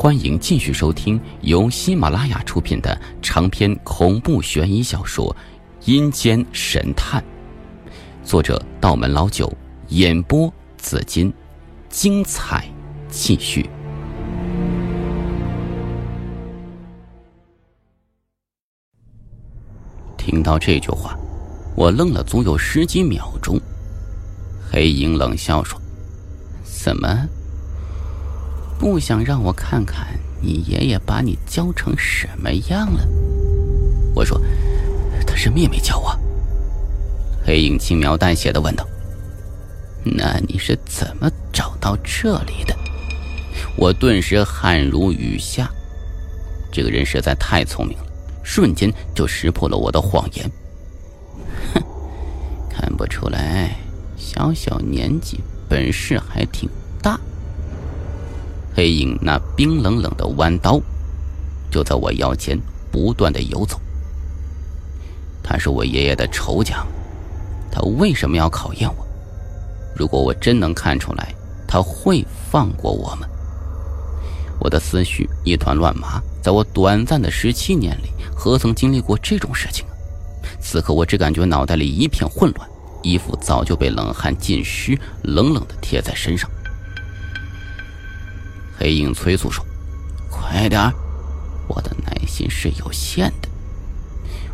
欢迎继续收听由喜马拉雅出品的长篇恐怖悬疑小说《阴间神探》，作者道门老九，演播紫金，精彩继续。听到这句话，我愣了足有十几秒钟。黑影冷笑说：“怎么？”不想让我看看你爷爷把你教成什么样了？我说：“他是妹妹教我。”黑影轻描淡写的问道：“那你是怎么找到这里的？”我顿时汗如雨下。这个人实在太聪明了，瞬间就识破了我的谎言。哼，看不出来，小小年纪本事还挺。黑影那冰冷冷的弯刀，就在我腰间不断的游走。他是我爷爷的仇家，他为什么要考验我？如果我真能看出来，他会放过我吗？我的思绪一团乱麻，在我短暂的十七年里，何曾经历过这种事情啊？此刻我只感觉脑袋里一片混乱，衣服早就被冷汗浸湿，冷冷的贴在身上。黑影催促说：“快点我的耐心是有限的。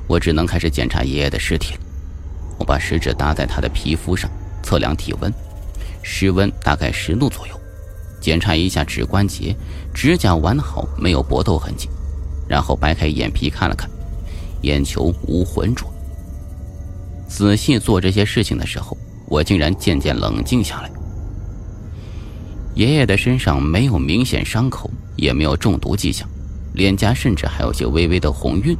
我只能开始检查爷爷的尸体了。我把食指搭在他的皮肤上，测量体温，室温大概十度左右。检查一下指关节，指甲完好，没有搏斗痕迹。然后掰开眼皮看了看，眼球无浑浊。仔细做这些事情的时候，我竟然渐渐冷静下来。”爷爷的身上没有明显伤口，也没有中毒迹象，脸颊甚至还有些微微的红晕。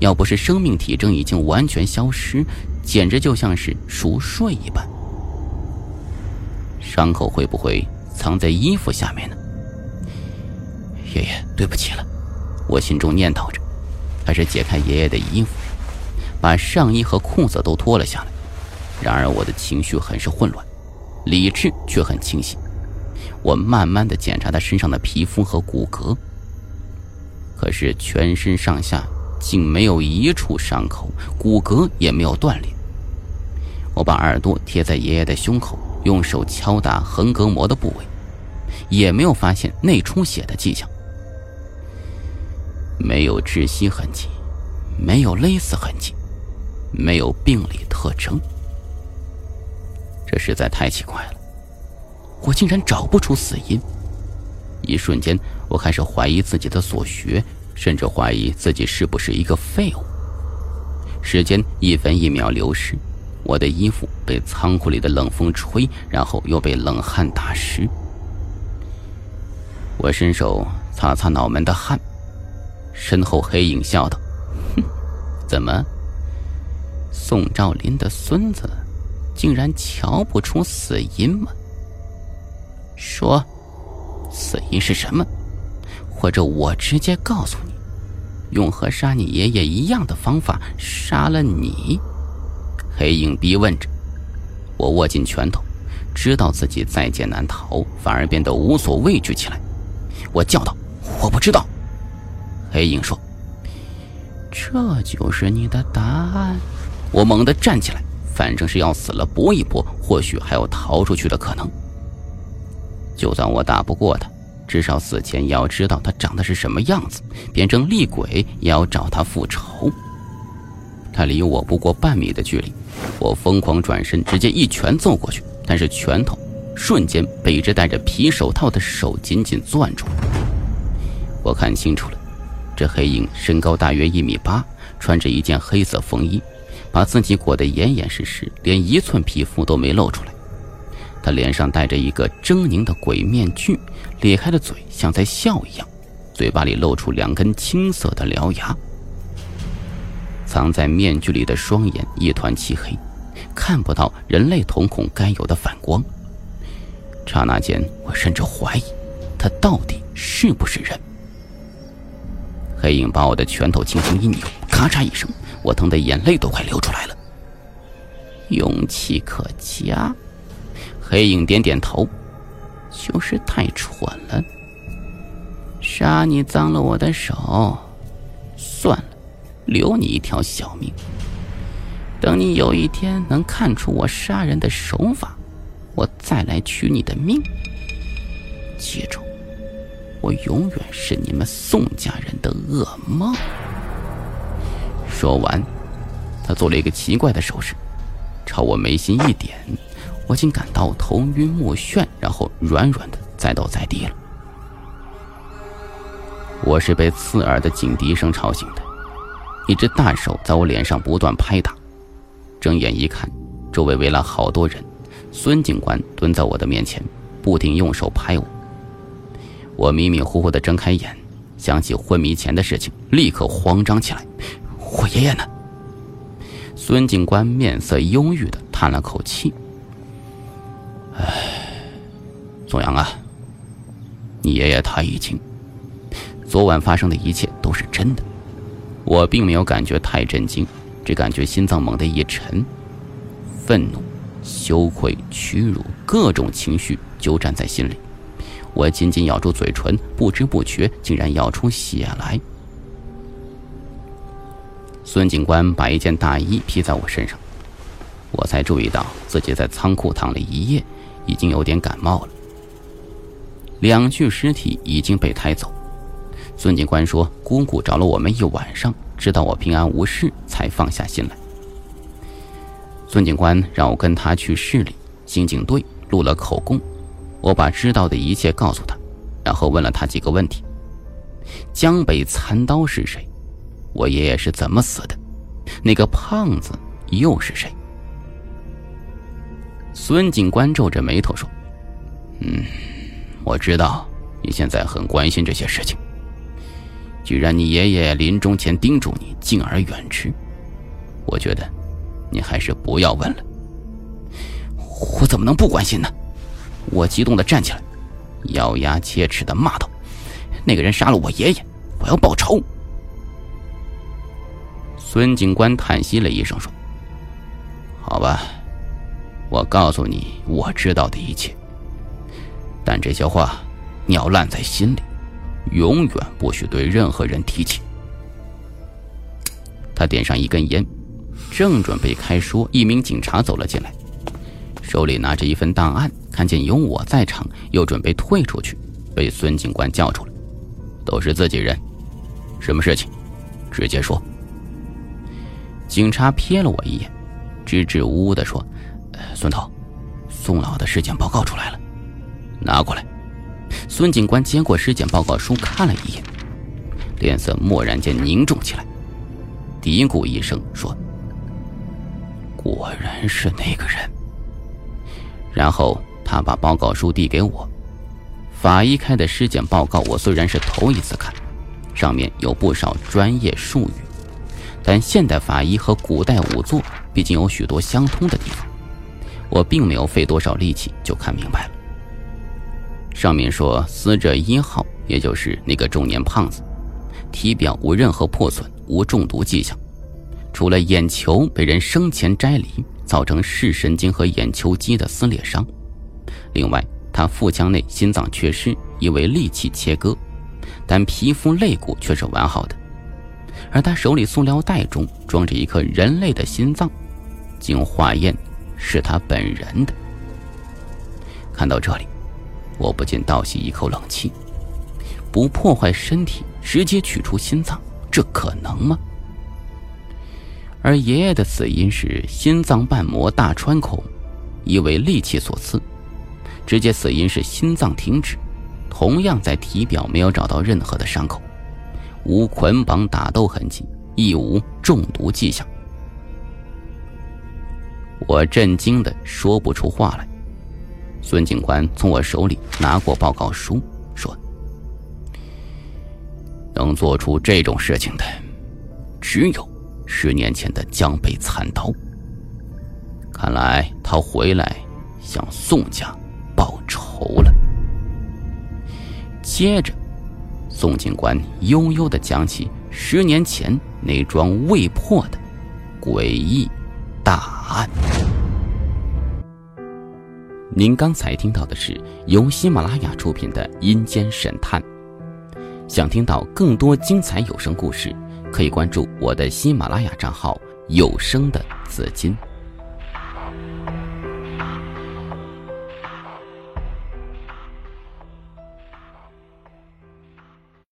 要不是生命体征已经完全消失，简直就像是熟睡一般。伤口会不会藏在衣服下面呢？爷爷，对不起了，我心中念叨着，开始解开爷爷的衣服，把上衣和裤子都脱了下来。然而我的情绪很是混乱，理智却很清晰。我慢慢的检查他身上的皮肤和骨骼，可是全身上下竟没有一处伤口，骨骼也没有断裂。我把耳朵贴在爷爷的胸口，用手敲打横膈膜的部位，也没有发现内出血的迹象，没有窒息痕迹，没有勒死痕迹，没有病理特征，这实在太奇怪了。我竟然找不出死因，一瞬间，我开始怀疑自己的所学，甚至怀疑自己是不是一个废物。时间一分一秒流逝，我的衣服被仓库里的冷风吹，然后又被冷汗打湿。我伸手擦擦脑门的汗，身后黑影笑道：“哼，怎么，宋兆林的孙子竟然瞧不出死因吗？”说，死因是什么？或者我直接告诉你，用和杀你爷爷一样的方法杀了你。黑影逼问着，我握紧拳头，知道自己在劫难逃，反而变得无所畏惧起来。我叫道：“我不知道。”黑影说：“这就是你的答案。”我猛地站起来，反正是要死了，搏一搏，或许还有逃出去的可能。就算我打不过他，至少死前也要知道他长得是什么样子，变成厉鬼也要找他复仇。他离我不过半米的距离，我疯狂转身，直接一拳揍过去。但是拳头瞬间被一只戴着皮手套的手紧紧攥住。我看清楚了，这黑影身高大约一米八，穿着一件黑色风衣，把自己裹得严严实实，连一寸皮肤都没露出来。他脸上戴着一个狰狞的鬼面具，咧开的嘴像在笑一样，嘴巴里露出两根青色的獠牙。藏在面具里的双眼一团漆黑，看不到人类瞳孔该有的反光。刹那间，我甚至怀疑，他到底是不是人？黑影把我的拳头轻轻一扭，咔嚓一声，我疼得眼泪都快流出来了。勇气可嘉。黑影点点头，就是太蠢了。杀你脏了我的手，算了，留你一条小命。等你有一天能看出我杀人的手法，我再来取你的命。记住，我永远是你们宋家人的噩梦。说完，他做了一个奇怪的手势，朝我眉心一点，我竟感到头晕目眩，然后软软的栽倒在地了。我是被刺耳的警笛声吵醒的，一只大手在我脸上不断拍打。睁眼一看，周围围了好多人，孙警官蹲在我的面前，不停用手拍我。我迷迷糊糊的睁开眼，想起昏迷前的事情，立刻慌张起来。我爷爷呢？孙警官面色忧郁的叹了口气：“唉，宋阳啊，你爷爷他已经……昨晚发生的一切都是真的。”我并没有感觉太震惊。只感觉心脏猛地一沉，愤怒、羞愧、屈辱，各种情绪纠缠在心里。我紧紧咬住嘴唇，不知不觉竟然咬出血来。孙警官把一件大衣披在我身上，我才注意到自己在仓库躺了一夜，已经有点感冒了。两具尸体已经被抬走。孙警官说：“姑姑找了我们一晚上。”知道我平安无事，才放下心来。孙警官让我跟他去市里刑警队录了口供，我把知道的一切告诉他，然后问了他几个问题：江北残刀是谁？我爷爷是怎么死的？那个胖子又是谁？孙警官皱着眉头说：“嗯，我知道你现在很关心这些事情。”既然你爷爷临终前叮嘱你敬而远之，我觉得你还是不要问了。我怎么能不关心呢？我激动的站起来，咬牙切齿的骂道：“那个人杀了我爷爷，我要报仇！”孙警官叹息了一声说：“，我告诉你我知道的一切，但这些话你要烂在心里。”永远不许对任何人提起。他点上一根烟，正准备开说，一名警察走了进来，手里拿着一份档案，看见有我在场，又准备退出去，被孙警官叫住了。都是自己人，什么事情？直接说。警察瞥了我一眼，支支吾吾的说：“孙头，宋老的尸检报告出来了，拿过来。”孙警官接过尸检报告书，看了一眼，脸色蓦然间凝重起来，嘀咕一声说：“果然是那个人。”然后他把报告书递给我。法医开的尸检报告，我虽然是头一次看，上面有不少专业术语，但现代法医和古代仵作毕竟有许多相通的地方，我并没有费多少力气就看明白了。上面说，死者一号，也就是那个中年胖子，体表无任何破损，无中毒迹象，除了眼球被人生前摘离，造成视神经和眼球肌的撕裂伤。另外，他腹腔内心脏缺失，因为利器切割，但皮肤肋骨却是完好的。而他手里塑料袋中装着一颗人类的心脏，经化验，是他本人的。看到这里。我不禁倒吸一口冷气，不破坏身体，直接取出心脏，这可能吗？而爷爷的死因是心脏瓣膜大穿孔，疑为利器所刺，直接死因是心脏停止，同样在体表没有找到任何的伤口，无捆绑打斗痕迹，亦无中毒迹象。我震惊的说不出话来。孙警官从我手里拿过报告书，说：“能做出这种事情的，只有十年前的江北残刀。看来他回来向宋家报仇了。”接着，宋警官悠悠的讲起十年前那桩未破的诡异大案。您刚才听到的是由喜马拉雅出品的《阴间神探》，想听到更多精彩有声故事，可以关注我的喜马拉雅账号“有声的紫金”。